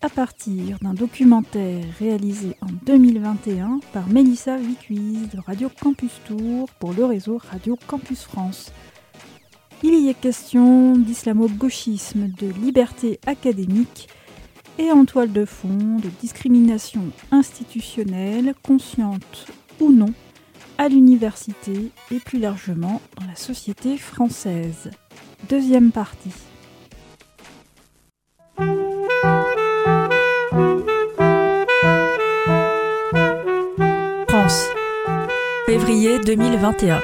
à partir d'un documentaire réalisé en 2021 par Mélissa Vicuise de Radio Campus Tour pour le réseau Radio Campus France. Il y est question d'islamo-gauchisme, de liberté académique et en toile de fond de discrimination institutionnelle, consciente ou non, à l'université et plus largement dans la société française. Deuxième partie. 2021.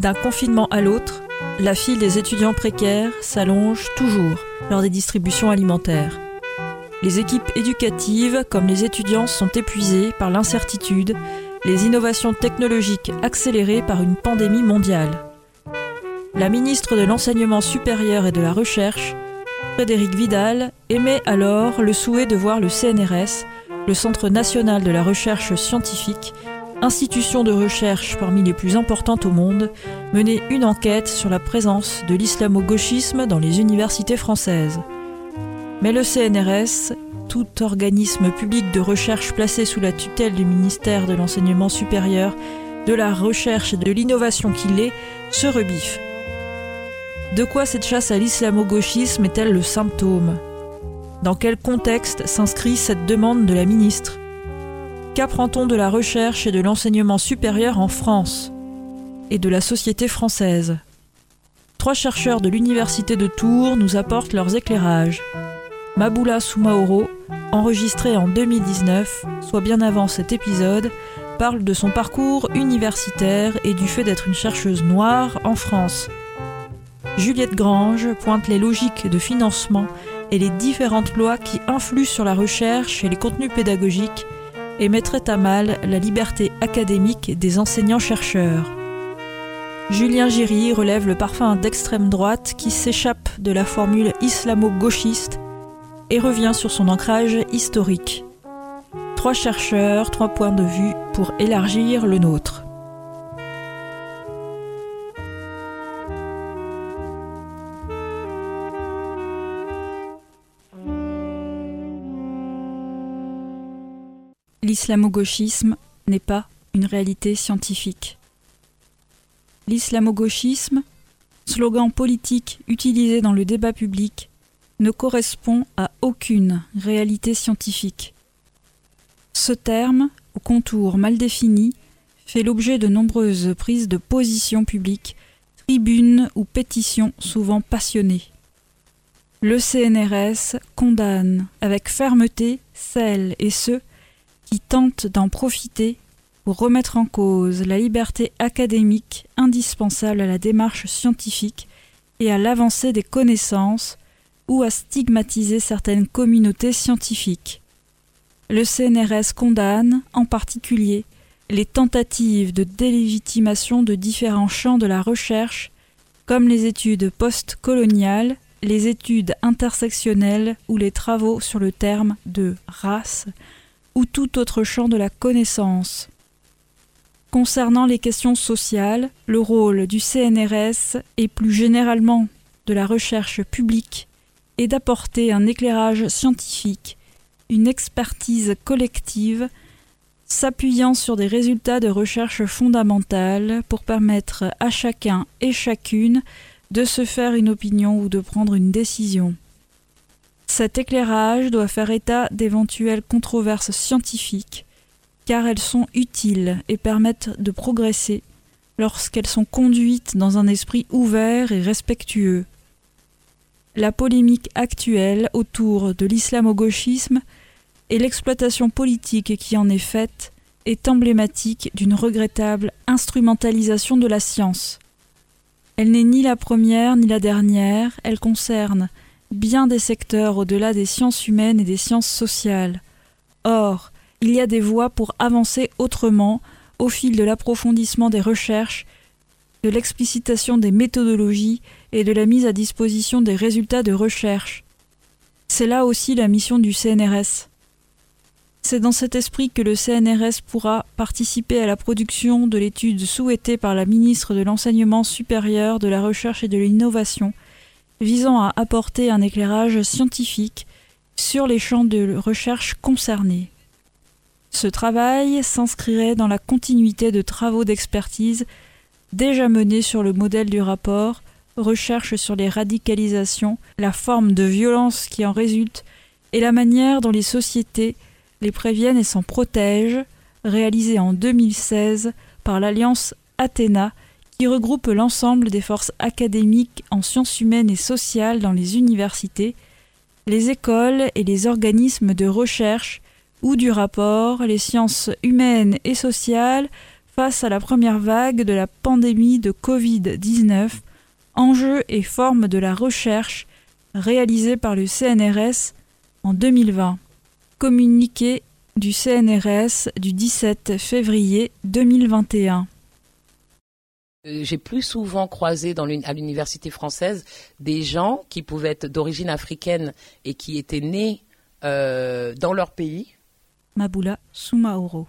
D'un confinement à l'autre, la file des étudiants précaires s'allonge toujours lors des distributions alimentaires. Les équipes éducatives comme les étudiants sont épuisées par l'incertitude, les innovations technologiques accélérées par une pandémie mondiale. La ministre de l'Enseignement supérieur et de la Recherche, Frédéric Vidal, émet alors le souhait de voir le CNRS, le Centre national de la recherche scientifique, institution de recherche parmi les plus importantes au monde, mener une enquête sur la présence de l'islamo-gauchisme dans les universités françaises. Mais le CNRS, tout organisme public de recherche placé sous la tutelle du ministère de l'Enseignement supérieur, de la recherche et de l'innovation qu'il est, se rebiffe. De quoi cette chasse à l'islamo-gauchisme est-elle le symptôme? Dans quel contexte s'inscrit cette demande de la ministre? Qu'apprend-on de la recherche et de l'enseignement supérieur en France et de la société française? Trois chercheurs de l'Université de Tours nous apportent leurs éclairages. Maboula Soumaoro, enregistré en 2019, soit bien avant cet épisode, parle de son parcours universitaire et du fait d'être une chercheuse noire en France. Juliette Grange pointe les logiques de financement et les différentes lois qui influent sur la recherche et les contenus pédagogiques et mettrait à mal la liberté académique des enseignants-chercheurs. Julien Giry relève le parfum d'extrême droite qui s'échappe de la formule islamo-gauchiste et revient sur son ancrage historique. Trois chercheurs, trois points de vue pour élargir le nôtre. L'islamo-gauchisme n'est pas une réalité scientifique. L'islamo-gauchisme, slogan politique utilisé dans le débat public, ne correspond à aucune réalité scientifique. Ce terme, au contour mal défini, fait l'objet de nombreuses prises de position publiques, tribunes ou pétitions souvent passionnées. Le CNRS condamne avec fermeté celles et ceux qui tentent d'en profiter pour remettre en cause la liberté académique indispensable à la démarche scientifique et à l'avancée des connaissances ou à stigmatiser certaines communautés scientifiques. Le CNRS condamne, en particulier, les tentatives de délégitimation de différents champs de la recherche, comme les études post-coloniales, les études intersectionnelles ou les travaux sur le terme de race, ou tout autre champ de la connaissance. Concernant les questions sociales, le rôle du CNRS et plus généralement de la recherche publique est d'apporter un éclairage scientifique, une expertise collective, s'appuyant sur des résultats de recherche fondamentale pour permettre à chacun et chacune de se faire une opinion ou de prendre une décision. Cet éclairage doit faire état d'éventuelles controverses scientifiques, car elles sont utiles et permettent de progresser lorsqu'elles sont conduites dans un esprit ouvert et respectueux. La polémique actuelle autour de l'islamo-gauchisme et l'exploitation politique qui en est faite est emblématique d'une regrettable instrumentalisation de la science. Elle n'est ni la première ni la dernière, elle concerne bien des secteurs au-delà des sciences humaines et des sciences sociales. Or, il y a des voies pour avancer autrement au fil de l'approfondissement des recherches, de l'explicitation des méthodologies et de la mise à disposition des résultats de recherche. C'est là aussi la mission du CNRS. C'est dans cet esprit que le CNRS pourra participer à la production de l'étude souhaitée par la ministre de l'Enseignement supérieur, de la Recherche et de l'Innovation, visant à apporter un éclairage scientifique sur les champs de recherche concernés. Ce travail s'inscrirait dans la continuité de travaux d'expertise déjà menés sur le modèle du rapport Recherche sur les radicalisations, la forme de violence qui en résulte et la manière dont les sociétés les préviennent et s'en protègent, réalisé en 2016 par l'Alliance Athéna qui regroupe l'ensemble des forces académiques en sciences humaines et sociales dans les universités, les écoles et les organismes de recherche ou du rapport les sciences humaines et sociales face à la première vague de la pandémie de Covid-19, enjeux et formes de la recherche réalisée par le CNRS en 2020. Communiqué du CNRS du 17 février 2021. Euh, j'ai plus souvent croisé dans à l'université française des gens qui pouvaient être d'origine africaine et qui étaient nés euh, dans leur pays. Maboula Soumaoro.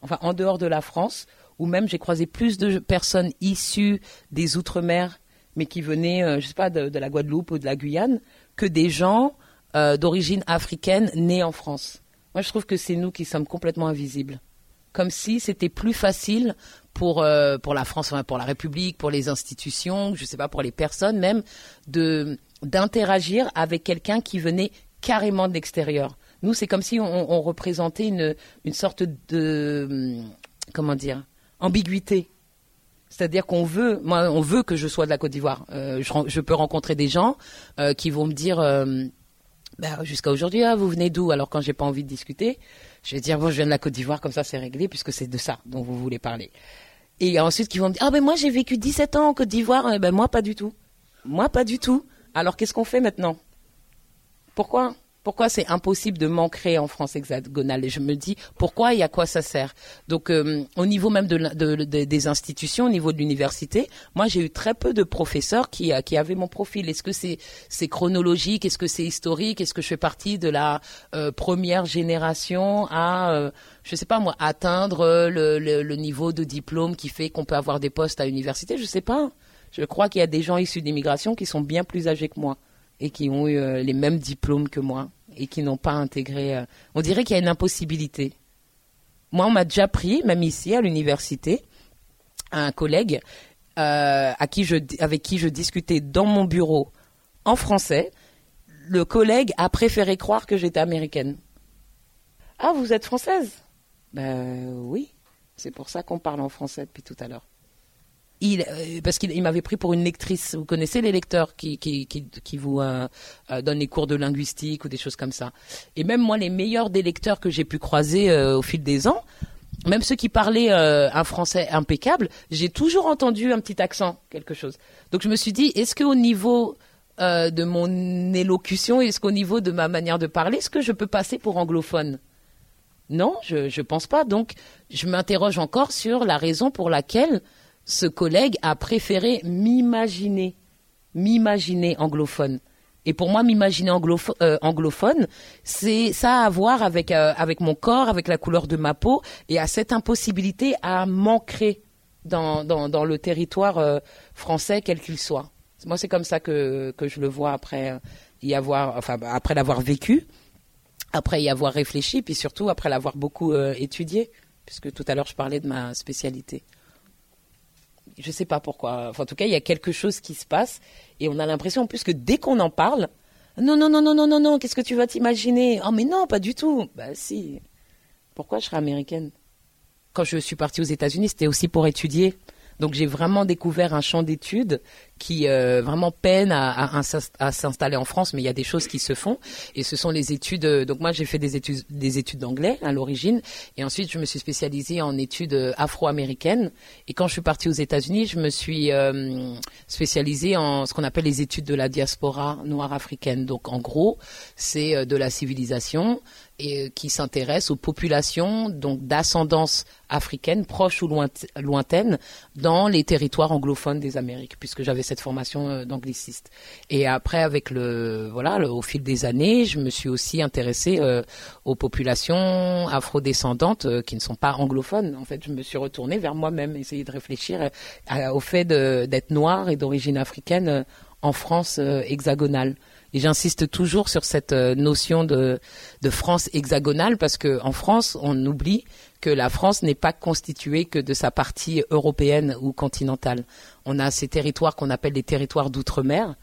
Enfin, en dehors de la France, ou même j'ai croisé plus de personnes issues des Outre-mer, mais qui venaient, je euh, je sais pas, de, la Guadeloupe ou de la Guyane, que des gens euh, d'origine africaine nés en France. Moi, je trouve que c'est nous qui sommes complètement invisibles. Comme si c'était plus facile pour, euh, pour la France, pour la République, pour les institutions, je ne sais pas, pour les personnes même, de d'interagir avec quelqu'un qui venait carrément de l'extérieur. Nous, c'est comme si on, représentait une, une sorte de comment dire ambiguïté. C'est-à-dire qu'on veut, moi, on veut que je sois de la Côte d'Ivoire. Euh, je, peux rencontrer des gens euh, qui vont me dire, bah, jusqu'à aujourd'hui, ah, vous venez d'où? Alors quand j'ai pas envie de discuter, je vais dire, bon, je viens de la Côte d'Ivoire, comme ça c'est réglé, puisque c'est de ça dont vous voulez parler. Et ensuite, qui vont me dire, ah ben moi j'ai vécu 17 ans en Côte d'Ivoire, eh ben moi pas du tout. Moi pas du tout. Alors qu'est-ce qu'on fait maintenant? Pourquoi? Pourquoi c'est impossible de m'ancrer en France hexagonale Et je me dis, pourquoi et à quoi ça sert Donc, euh, au niveau même de, des institutions, au niveau de l'université, moi, j'ai eu très peu de professeurs qui, euh, avaient mon profil. Est-ce que c'est c'est chronologique Est-ce que c'est historique Est-ce que je fais partie de la euh, première génération à, euh, je sais pas moi, atteindre le, le, niveau de diplôme qui fait qu'on peut avoir des postes à l'université? Je sais pas. Je crois qu'il y a des gens issus d'immigration qui sont bien plus âgés que moi et qui ont eu les mêmes diplômes que moi et qui n'ont pas intégré. Euh, on dirait qu'il y a une impossibilité. Moi, on m'a déjà pris, même ici à l'université, un collègue euh, à qui je, avec qui je discutais dans mon bureau en français. Le collègue a préféré croire que j'étais américaine. Ah, vous êtes française? Ben oui, c'est pour ça qu'on parle en français depuis tout à l'heure euh, parce qu'il m'avait pris pour une lectrice. Vous connaissez les lecteurs qui vous euh, euh, donnent les cours de linguistique ou des choses comme ça. Et même moi, les meilleurs des lecteurs que j'ai pu croiser au fil des ans, même ceux qui parlaient un français impeccable, j'ai toujours entendu un petit accent, quelque chose. Donc je me suis dit, est-ce qu'au niveau de mon élocution, est-ce qu'au niveau de ma manière de parler, est-ce que je peux passer pour anglophone? Non, je ne pense pas. Donc je m'interroge encore sur la raison pour laquelle ce collègue a préféré m'imaginer, m'imaginer anglophone. Et pour moi, m'imaginer euh, anglophone, c'est ça à voir avec euh, avec mon corps, avec la couleur de ma peau, et à cette impossibilité à m'ancrer dans, dans, le territoire euh, français, quel qu'il soit. Moi, c'est comme ça que, que je le vois après y avoir, enfin après l'avoir vécu, après y avoir réfléchi, puis surtout après l'avoir beaucoup étudié, puisque tout à l'heure je parlais de ma spécialité je sais pas pourquoi. en tout cas, il y a quelque chose qui se passe et on a l'impression en plus que dès qu'on en parle, non, non, non, non, non, non, non, qu'est-ce que tu vas t'imaginer? Oh, mais non, pas du tout. Bah si. Pourquoi je serais américaine? Quand je suis partie aux États-Unis, c'était aussi pour étudier. Donc j'ai vraiment découvert un champ d'études qui euh, vraiment peinent à, s'installer en France, mais il y a des choses qui se font. Et ce sont les études. Euh, donc moi, j'ai fait des études, des études d'anglais à l'origine, et ensuite je me suis spécialisée en études euh, afro-américaines. Et quand je suis partie aux États-Unis, je me suis spécialisée en ce qu'on appelle les études de la diaspora noire africaine. Donc en gros, c'est de la civilisation et qui s'intéresse aux populations donc d'ascendance africaine, proche ou lointaine, dans les territoires anglophones des Amériques, puisque j'avais cette formation euh, d'angliciste. Et après, avec le voilà, au fil des années, je me suis aussi intéressée euh, aux populations afrodescendantes euh, qui ne sont pas anglophones. En fait, je me suis retournée vers moi-même, essayer de réfléchir au fait d'être noire et d'origine africaine en France hexagonale. Et j'insiste toujours sur cette euh, notion de, France hexagonale parce que en France, on oublie que la France n'est pas constituée que de sa partie européenne ou continentale. On a ces territoires qu'on appelle les territoires d'outre-mer.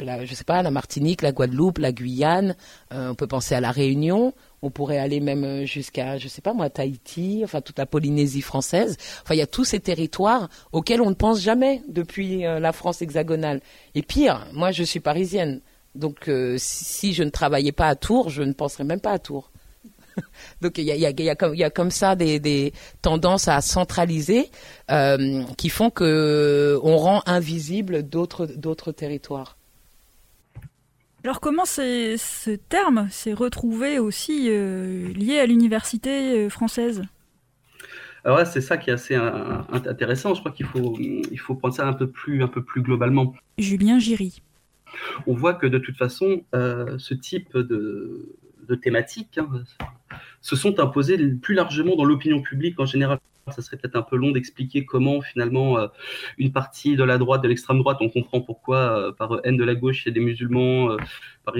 La, je sais pas, la Martinique, la Guadeloupe, la Guyane. Euh, on peut penser à la Réunion. On pourrait aller même euh, jusqu'à, je sais pas moi, Tahiti, enfin toute la Polynésie française. Enfin, il y a tous ces territoires auxquels on ne pense jamais depuis la France hexagonale. Et pire, moi, je suis parisienne. Donc, euh, si, je ne travaillais pas à Tours, je ne penserais même pas à Tours. Donc, il y a, comme, ça des, tendances à centraliser euh, qui font que on rend invisible d'autres territoires. Alors comment ce terme s'est retrouvé aussi euh, lié à l'université française? Alors c'est ça qui est assez intéressant. Je crois qu'il faut, il faut prendre ça un peu plus, un peu plus globalement. Julien Giry on voit que de toute façon, euh, ce type de, thématiques hein, se sont imposées plus largement dans l'opinion publique en général. Ça serait peut-être un peu long d'expliquer comment finalement euh, une partie de la droite, de l'extrême droite, on comprend pourquoi euh, par haine de la gauche a des musulmans, par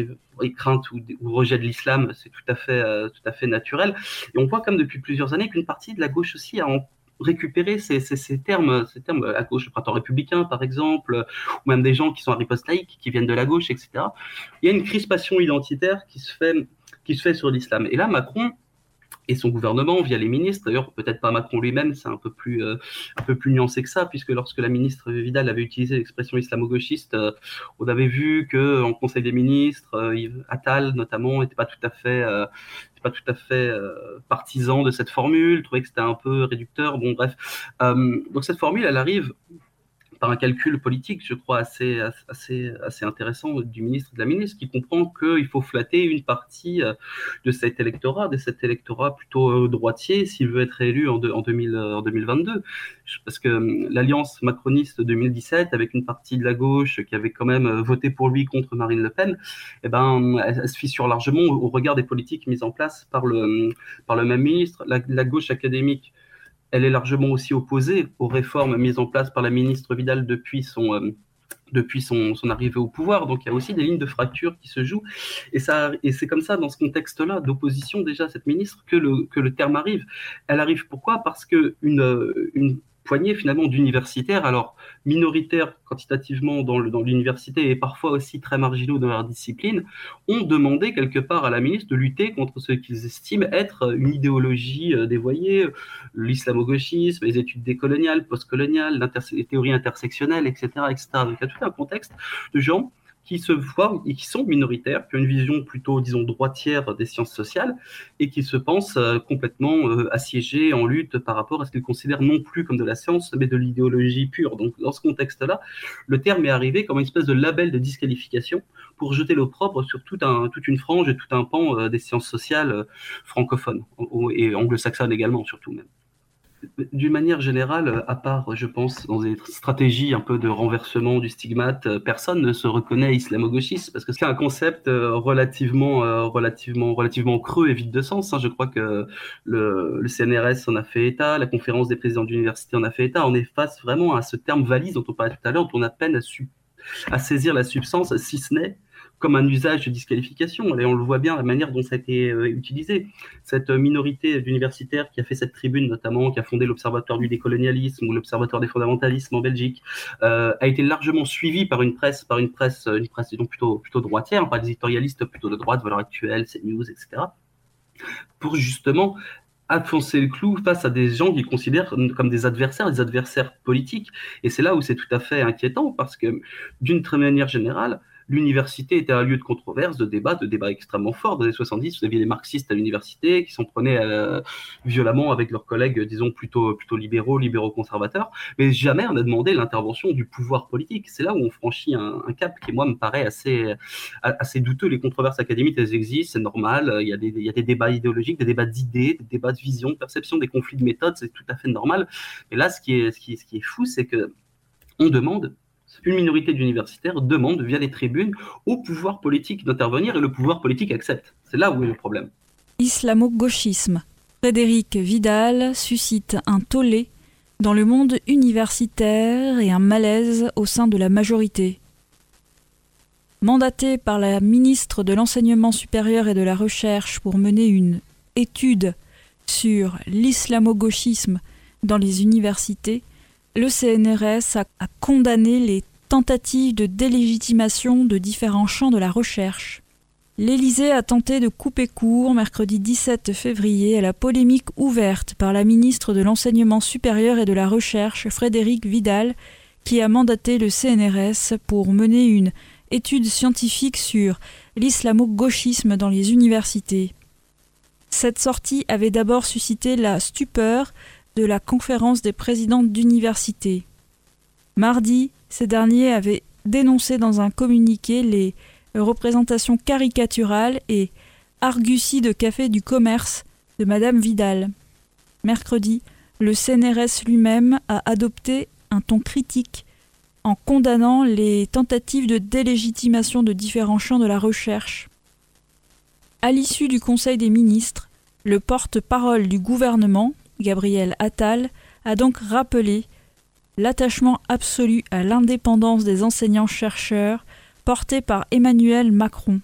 crainte ou, rejet de l'islam, c'est tout à fait tout à fait naturel. Et on voit comme depuis plusieurs années qu'une partie de la gauche aussi a en récupérer ces, termes, ces termes à gauche, le printemps républicain par exemple, ou même des gens qui sont à qui viennent de la gauche, etc. Il y a une crispation identitaire qui se fait, qui se fait sur l'islam. Et là, Macron et son gouvernement via les ministres. D'ailleurs, peut-être pas Macron lui-même, c'est un peu plus euh, un peu plus nuancé que ça, puisque lorsque la ministre Vidal avait utilisé l'expression islamo-gauchiste, euh, on avait vu que en Conseil des ministres, euh, Attal notamment n'était pas tout à fait pas tout à fait partisan de cette formule, trouvait que c'était un peu réducteur. Bon, bref. donc cette formule, elle arrive par un calcul politique, je crois, assez, assez, intéressant du ministre de la ministre, qui comprend qu'il faut flatter une partie euh, de cet électorat, de cet électorat plutôt euh, droitier, s'il veut être élu en, en, 2000, en 2022. Parce que l'alliance macroniste 2017, avec une partie de la gauche qui avait quand même euh, voté pour lui contre Marine Le Pen, eh ben, elle, se fissure largement au, regard des politiques mises en place par le, par le même ministre. la gauche académique elle est largement aussi opposée aux réformes mises en place par la ministre Vidal depuis son, euh, depuis son, arrivée au pouvoir. Donc il y a aussi des lignes de fracture qui se jouent. Et, ça, et c'est comme ça, dans ce contexte-là, d'opposition déjà à cette ministre, que le, que le terme arrive. Elle arrive pourquoi? Parce que une, une poignée finalement d'universitaires, alors minoritaires quantitativement dans l'université et parfois aussi très marginaux dans leur discipline, ont demandé quelque part à la ministre de lutter contre ce qu'ils estiment être une idéologie euh, dévoyée, l'islamo-gauchisme, les études décoloniales, postcoloniales, les théories intersectionnelles, etc., etc. Donc il y a tout un contexte de gens qui se voient et qui sont minoritaires, qui ont une vision plutôt, disons, droitière des sciences sociales et qui se pensent euh, complètement euh, assiégés en lutte par rapport à ce qu'ils considèrent non plus comme de la science, mais de l'idéologie pure. Donc, dans ce contexte-là, le terme est arrivé comme une espèce de label de disqualification pour jeter l'opprobre sur toute une frange et tout un pan euh, des sciences sociales francophones et anglo-saxonnes également, surtout même d'une manière générale, à part, je pense, dans des stratégies un peu de renversement du stigmate, euh, personne ne se reconnaît islamo-gauchiste parce que c'est un concept euh, relativement, euh, relativement, relativement creux et vide de sens. Hein. Je crois que le, CNRS en a fait état, la conférence des présidents d'université en a fait état. On est face vraiment à ce terme valise dont on parlait tout à l'heure, dont on a peine à, à saisir la substance, si ce n'est comme un usage de disqualification. Et on le voit bien, la manière dont ça a été euh, utilisé. Cette minorité d'universitaires qui a fait cette tribune, notamment, qui a fondé l'Observatoire du décolonialisme ou l'Observatoire des fondamentalismes en Belgique, euh, a été largement suivie par une presse, par une presse, une presse donc plutôt, plutôt droitière, par des éditorialistes plutôt de droite, Valeurs Actuelles, CNews, etc. Pour justement enfoncer le clou face à des gens qu'ils considèrent comme des adversaires, des adversaires politiques. Et c'est là où c'est tout à fait inquiétant parce que, d'une très manière générale, l'université était un lieu de controverse, de débat, de débat extrêmement fort. Dans les années 70, vous aviez des marxistes à l'université qui s'en prenaient euh, violemment avec leurs collègues, disons, plutôt, plutôt libéraux, libéraux-conservateurs. Mais jamais on a demandé l'intervention du pouvoir politique. C'est là où on franchit un, cap qui, moi, me paraît assez, assez douteux. Les controverses académiques, elles existent, c'est normal. Il y, a des, il y a des débats idéologiques, des débats d'idées, des débats de vision, de perception, des conflits de méthodes, c'est tout à fait normal. Mais là, ce qui est, ce qui, ce qui est fou, c'est que on demande une minorité d'universitaires demande via les tribunes au pouvoir politique d'intervenir et le pouvoir politique accepte. C'est là où est le problème. Islamo-gauchisme. Frédéric Vidal suscite un tollé dans le monde universitaire et un malaise au sein de la majorité. Mandaté par la ministre de l'Enseignement supérieur et de la Recherche pour mener une étude sur l'islamo-gauchisme dans les universités, le CNRS a, condamné les tentatives de délégitimation de différents champs de la recherche. L'Élysée a tenté de couper court mercredi 17 février à la polémique ouverte par la ministre de l'Enseignement supérieur et de la Recherche, Frédéric Vidal, qui a mandaté le CNRS pour mener une étude scientifique sur l'islamo-gauchisme dans les universités. Cette sortie avait d'abord suscité la stupeur la conférence des présidents d'université. Mardi, ces derniers avaient dénoncé dans un communiqué les représentations caricaturales et arguties de café du commerce de Madame Vidal. Mercredi, le CNRS lui-même a adopté un ton critique en condamnant les tentatives de délégitimation de différents champs de la recherche. À l'issue du Conseil des ministres, le porte-parole du gouvernement, Gabriel Attal, a donc rappelé l'attachement absolu à l'indépendance des enseignants-chercheurs porté par Emmanuel Macron.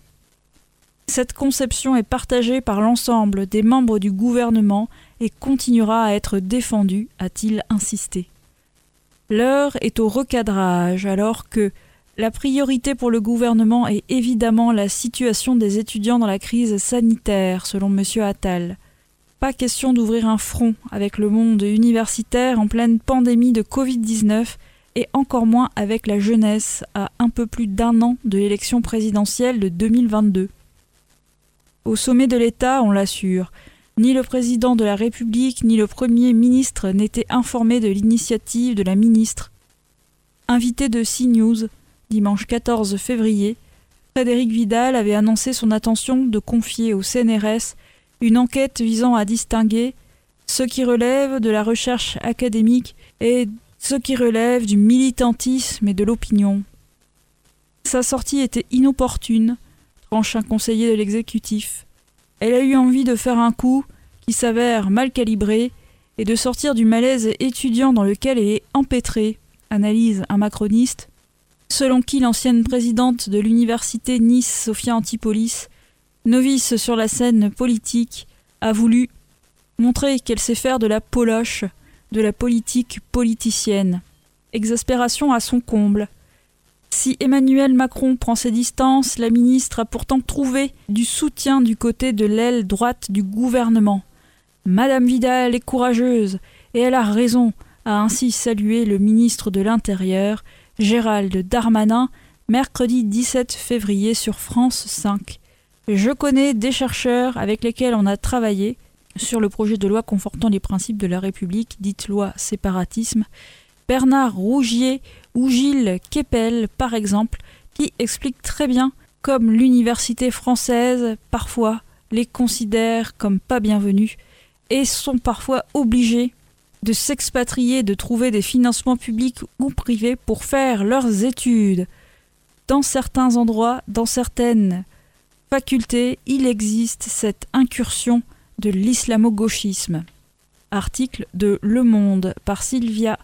Cette conception est partagée par l'ensemble des membres du gouvernement et continuera à être défendue, a-t-il insisté. L'heure est au recadrage alors que la priorité pour le gouvernement est évidemment la situation des étudiants dans la crise sanitaire, selon M. Attal pas question d'ouvrir un front avec le monde universitaire en pleine pandémie de Covid-19 et encore moins avec la jeunesse à un peu plus d'un an de l'élection présidentielle de 2022. Au sommet de l'État, on l'assure, ni le président de la République ni le Premier ministre n'étaient informés de l'initiative de la ministre. Invité de CNews, dimanche 14 février, Frédéric Vidal avait annoncé son intention de confier au CNRS une enquête visant à distinguer ce qui relève de la recherche académique et ce qui relève du militantisme et de l'opinion. Sa sortie était inopportune, tranche un conseiller de l'exécutif. Elle a eu envie de faire un coup qui s'avère mal calibré et de sortir du malaise étudiant dans lequel elle est empêtrée, analyse un macroniste, selon qui l'ancienne présidente de l'université Nice, Sophia Antipolis, novice sur la scène politique, a voulu montrer qu'elle sait faire de la poloche, de la politique politicienne. Exaspération à son comble. Si Emmanuel Macron prend ses distances, la ministre a pourtant trouvé du soutien du côté de l'aile droite du gouvernement. Madame Vidal est courageuse, et elle a raison, a ainsi salué le ministre de l'Intérieur, Gérald Darmanin, mercredi 17 février sur France 5. Je connais des chercheurs avec lesquels on a travaillé sur le projet de loi confortant les principes de la République, dite loi séparatisme. Bernard Rougier ou Gilles Kepel, par exemple, qui expliquent très bien comme l'université française, parfois, les considère comme pas bienvenus et sont parfois obligés de s'expatrier, de trouver des financements publics ou privés pour faire leurs études. Dans certains endroits, dans certaines faculté, il existe cette incursion de l'islamo-gauchisme. Article de Le Monde par Sylvia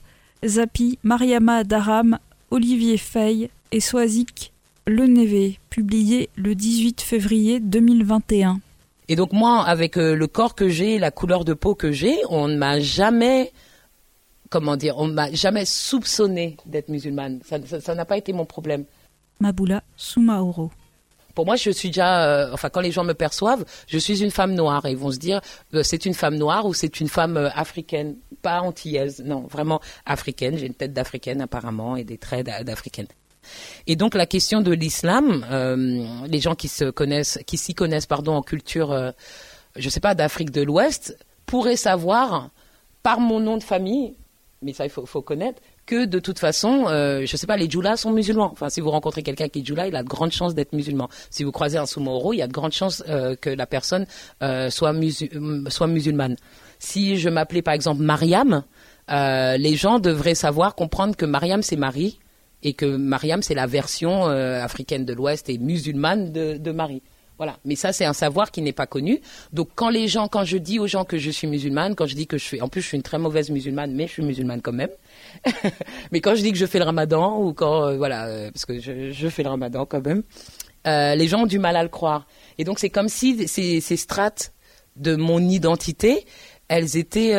Zapi, Mariama Daram, Olivier Fay et Soazic Lenévé, publié le 18 février 2021. Et donc moi, avec euh, le corps que j'ai, la couleur de peau que j'ai, on ne m'a jamais, comment dire, on m'a jamais soupçonné d'être musulmane. Ça n'a pas été mon problème. Maboula Soumaoro pour moi, je suis déjà, euh, enfin, quand les gens me perçoivent, je suis une femme noire et ils vont se dire, euh, c'est une femme noire ou c'est une femme euh, africaine, pas antillaise, non, vraiment africaine. J'ai une tête d'africaine apparemment et des traits d'africaine. Et donc la question de l'islam, les gens qui se connaissent, qui s'y connaissent, pardon, en culture, je sais pas, d'Afrique de l'Ouest, pourraient savoir par mon nom de famille, mais ça il faut connaître, que de toute façon, euh, je sais pas, les djoulas sont musulmans. Enfin, si vous rencontrez quelqu'un qui est djoula, il a de grandes chances d'être musulman. Si vous croisez un soumoro, il y a de grandes chances euh, que la personne euh, soit, soit musulmane. Si je m'appelais par exemple Mariam, euh, les gens devraient savoir, comprendre que Mariam c'est Marie et que Mariam c'est la version euh, africaine de l'Ouest et musulmane de, de Marie. Voilà. Mais ça, c'est un savoir qui n'est pas connu. Donc, quand les gens, quand je dis aux gens que je suis musulmane, quand je dis que je suis, en plus, je suis une très mauvaise musulmane, mais je suis musulmane quand même. mais quand je dis que je fais le ramadan, ou quand, euh, voilà, euh, parce que je, fais le ramadan quand même, euh, les gens ont du mal à le croire. Et donc, c'est comme si ces, strates de mon identité, elles étaient,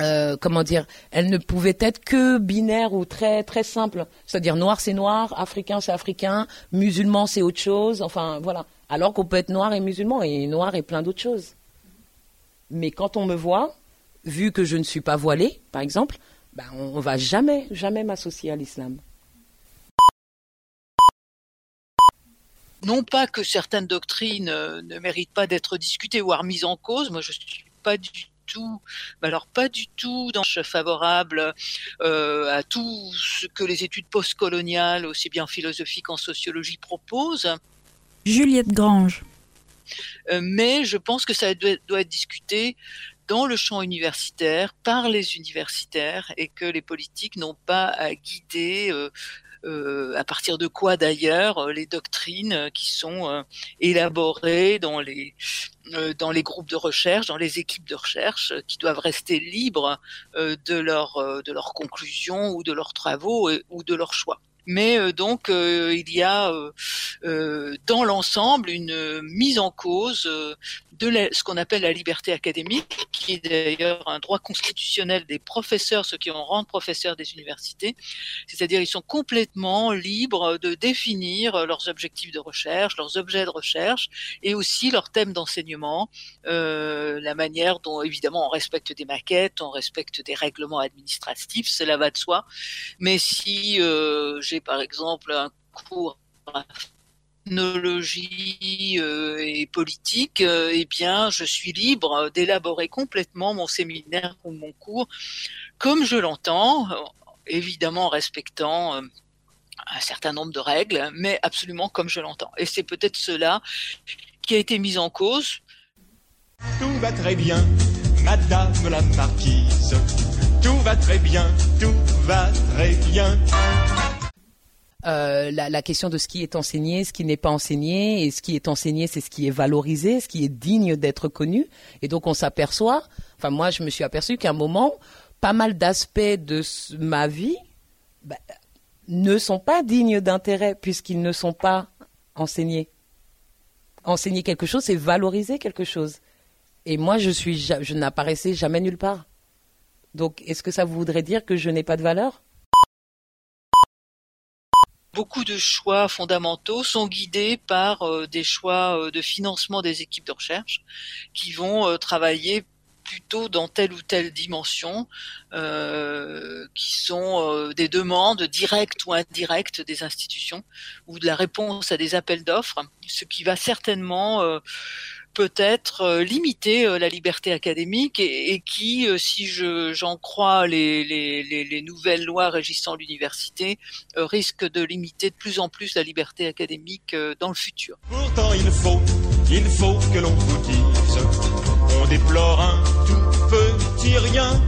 euh, comment dire, elles ne pouvaient être que binaires ou très très simples. C'est-à-dire noir c'est noir, africain c'est africain, musulman c'est autre chose. Enfin voilà. Alors qu'on peut être noir et musulman et noir et plein d'autres choses. Mais quand on me voit, vu que je ne suis pas voilée, par exemple, ben on, va jamais jamais m'associer à l'islam. Non pas que certaines doctrines euh, ne méritent pas d'être discutées ou remises en cause. Moi je suis pas du tout, alors pas du tout dans favorable euh, à tout ce que les études postcoloniales, aussi bien philosophiques qu'en sociologie, proposent. Juliette Grange. Euh, mais je pense que ça doit, doit, être discuté dans le champ universitaire, par les universitaires, et que les politiques n'ont pas à guider euh, euh, à partir de quoi d'ailleurs les doctrines qui sont euh, élaborées dans les dans les groupes de recherche, dans les équipes de recherche, qui doivent rester libres de leurs de leurs conclusions ou de leurs travaux ou de leurs choix mais euh, donc euh, il y a euh, dans l'ensemble une mise en cause de la, ce qu'on appelle la liberté académique, qui est d'ailleurs un droit constitutionnel des professeurs, ceux qui en rendent professeurs des universités. C'est-à-dire ils sont complètement libres de définir leurs objectifs de recherche, leurs objets de recherche et aussi leurs thèmes d'enseignement, euh, la manière dont évidemment on respecte des maquettes, on respecte des règlements administratifs, cela va de soi. Mais si euh, par exemple un cours technologie euh, et politique, euh, eh bien, je suis libre d'élaborer complètement mon séminaire ou mon cours comme je l'entends, évidemment en respectant euh, un certain nombre de règles, mais absolument comme je l'entends. Et c'est peut-être cela qui a été mis en cause. Tout va très bien, Madame la Marquise. Tout va très bien, tout va très bien. Euh, la, question de ce qui est enseigné, ce qui n'est pas enseigné, et ce qui est enseigné, c'est ce qui est valorisé, ce qui est digne d'être connu. Et donc on s'aperçoit, enfin moi je me suis aperçu qu'à un moment, pas mal d'aspects de ma vie bah, ne sont pas dignes d'intérêt puisqu'ils ne sont pas enseignés. Enseigner quelque chose, c'est valoriser quelque chose. Et moi je suis, je n'apparaissais jamais nulle part. Donc est-ce que ça voudrait dire que je n'ai pas de valeur? Beaucoup de choix fondamentaux sont guidés par euh, des choix euh, de financement des équipes de recherche qui vont euh, travailler plutôt dans telle ou telle dimension, qui sont des demandes directes ou indirectes des institutions, ou de la réponse à des appels d'offres, ce qui va certainement peut-être euh, limiter euh, la liberté académique et, et qui, euh, si je, j'en crois les, les, les, les, nouvelles lois régissant l'université, risque de limiter de plus en plus la liberté académique dans le futur. Pourtant, il faut, il faut que l'on vous dise, on déplore un tout petit rien.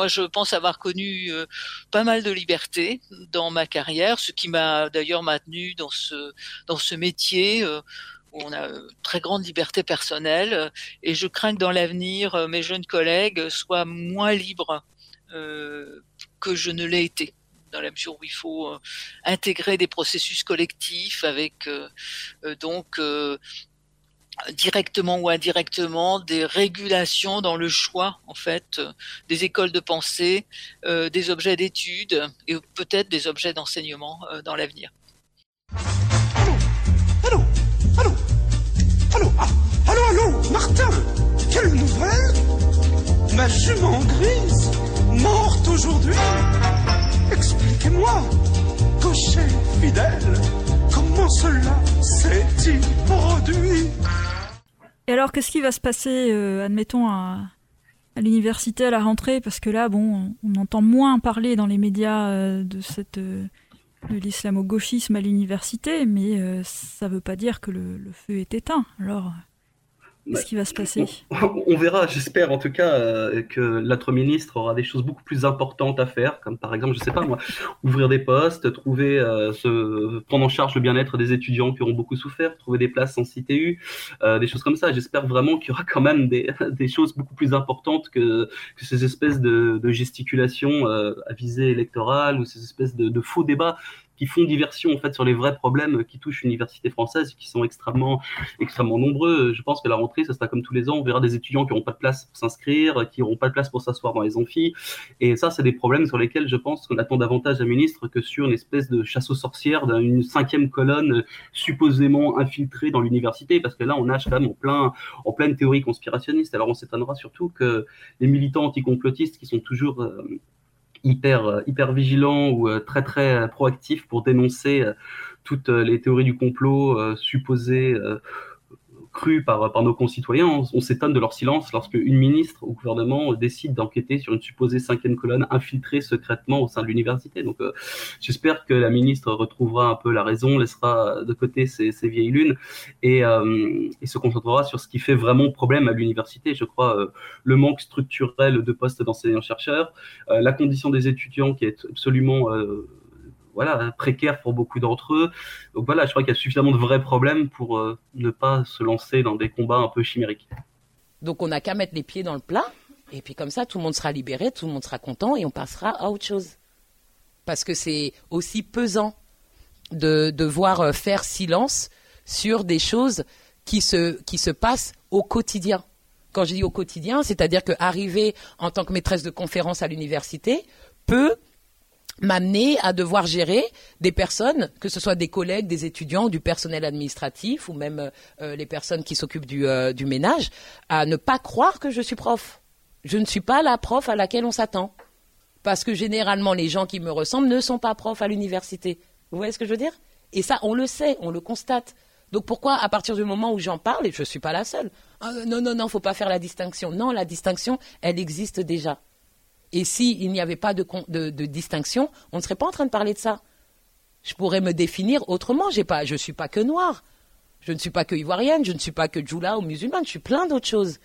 Moi, je pense avoir connu euh, pas mal de liberté dans ma carrière, ce qui m'a d'ailleurs maintenu dans ce dans ce métier. Euh, où on a très grande liberté personnelle et je crains que dans l'avenir mes jeunes collègues soient moins libres euh, que je ne l'ai été dans la mesure où il faut euh, intégrer des processus collectifs avec euh, donc directement ou indirectement des régulations dans le choix en fait des écoles de pensée, euh, des objets d'études et peut-être des objets d'enseignement euh, dans l'avenir. Allô, ah, allô, allô, Martin Quelle nouvelle Ma jument grise, morte aujourd'hui. Expliquez-moi, cocher fidèle, comment cela s'est-il produit Et alors, qu'est-ce qui va se passer, euh, admettons, à, l'université à la rentrée? Parce que là, bon, on entend moins parler dans les médias euh, de cette euh, l'islamo-gauchisme à l'université, mais euh, ça ne veut pas dire que le, le feu est éteint. Alors, qu'est-ce qui va se passer On, verra, j'espère en tout cas euh, que l'autre ministre aura des choses beaucoup plus importantes à faire, comme par exemple, je sais pas moi, ouvrir des postes, trouver, euh, prendre en charge le bien-être des étudiants qui auront beaucoup souffert, trouver des places en CTU, euh, des choses comme ça. J'espère vraiment qu'il y aura quand même des, choses beaucoup plus importantes que, ces espèces de, gesticulations à visée électorale ou ces espèces de faux débats qui font diversion en fait sur les vrais problèmes qui touchent l'université française, qui sont extrêmement, extrêmement nombreux. Je pense que la rentrée, ça sera comme tous les ans, on verra des étudiants qui n'auront pas de place pour s'inscrire, qui n'auront pas de place pour s'asseoir dans les amphis. Et ça, c'est des problèmes sur lesquels je pense qu'on attend davantage un ministre que sur une espèce de chasse aux sorcières d'une cinquième colonne supposément infiltrée dans l'université, parce que là, on nage quand même en, plein, en pleine théorie conspirationniste. Alors on s'étonnera surtout que les militants anticomplotistes qui sont toujours euh, hyper, hyper vigilants ou euh, très très proactifs pour dénoncer euh, toutes les théories du complot euh, supposées crues par, par nos concitoyens. On, on s'étonne de leur silence lorsque une ministre au gouvernement décide d'enquêter sur une supposée cinquième colonne infiltrée secrètement au sein de l'université. Donc euh, j'espère que la ministre retrouvera un peu la raison, laissera de côté ces, ces vieilles lunes et, euh, et, se concentrera sur ce qui fait vraiment problème à l'université. Je crois euh, le manque structurel de postes d'enseignants-chercheurs, la condition des étudiants qui est absolument voilà, précaire pour beaucoup d'entre eux. Donc voilà, je crois qu'il y a suffisamment de vrais problèmes pour euh, ne pas se lancer dans des combats un peu chimériques. Donc on n'a qu'à mettre les pieds dans le plat, et puis comme ça, tout le monde sera libéré, tout le monde sera content, et on passera à autre chose. Parce que c'est aussi pesant de devoir euh, faire silence sur des choses qui se, qui se passent au quotidien. Quand je dis au quotidien, c'est-à-dire qu'arriver en tant que maîtresse de conférence à l'université peut m'amener à devoir gérer des personnes, que ce soit des collègues, des étudiants, du personnel administratif ou même euh, les personnes qui s'occupent du, euh, du ménage, à ne pas croire que je suis prof. Je ne suis pas la prof à laquelle on s'attend. Parce que généralement, les gens qui me ressemblent ne sont pas profs à l'université. Vous voyez ce que je veux dire? Et ça, on le sait, on le constate. Donc pourquoi, à partir du moment où j'en parle, et je ne suis pas la seule, ah, non, non, non, faut pas faire la distinction. Non, la distinction, elle existe déjà. Et s'il n'y avait pas de, distinction, on ne serait pas en train de parler de ça. Je pourrais me définir autrement. Je ne suis pas que noire. Je ne suis pas que ivoirienne. Je ne suis pas que djoula ou musulmane. Je suis plein d'autres choses.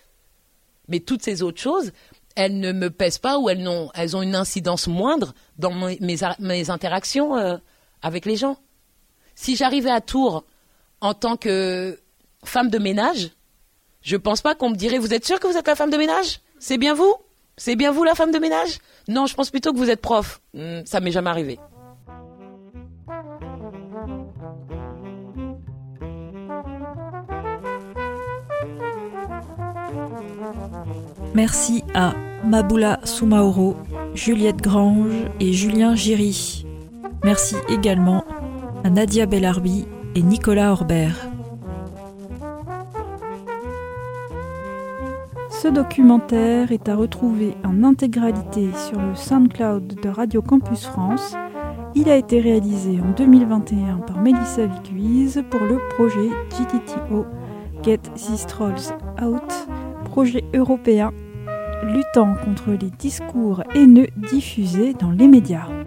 Mais toutes ces autres choses, elles ne me pèsent pas ou elles ont, elles ont une incidence moindre dans mes, interactions euh, avec les gens. Si j'arrivais à Tours en tant que femme de ménage, je ne pense pas qu'on me dirait Vous êtes sûr que vous êtes la femme de ménage? C'est bien vous? C'est bien vous la femme de ménage? Non, je pense plutôt que vous êtes prof. Hmm, ça m'est jamais arrivé. Merci à Maboula Soumaoro, Juliette Grange et Julien Giry. Merci également à Nadia Bellarbi et Nicolas Orbert. Ce documentaire est à retrouver en intégralité sur le SoundCloud de Radio Campus France. Il a été réalisé en 2021 par Melissa Vicuise pour le projet GTTO Get These Trolls Out, projet européen luttant contre les discours haineux diffusés dans les médias.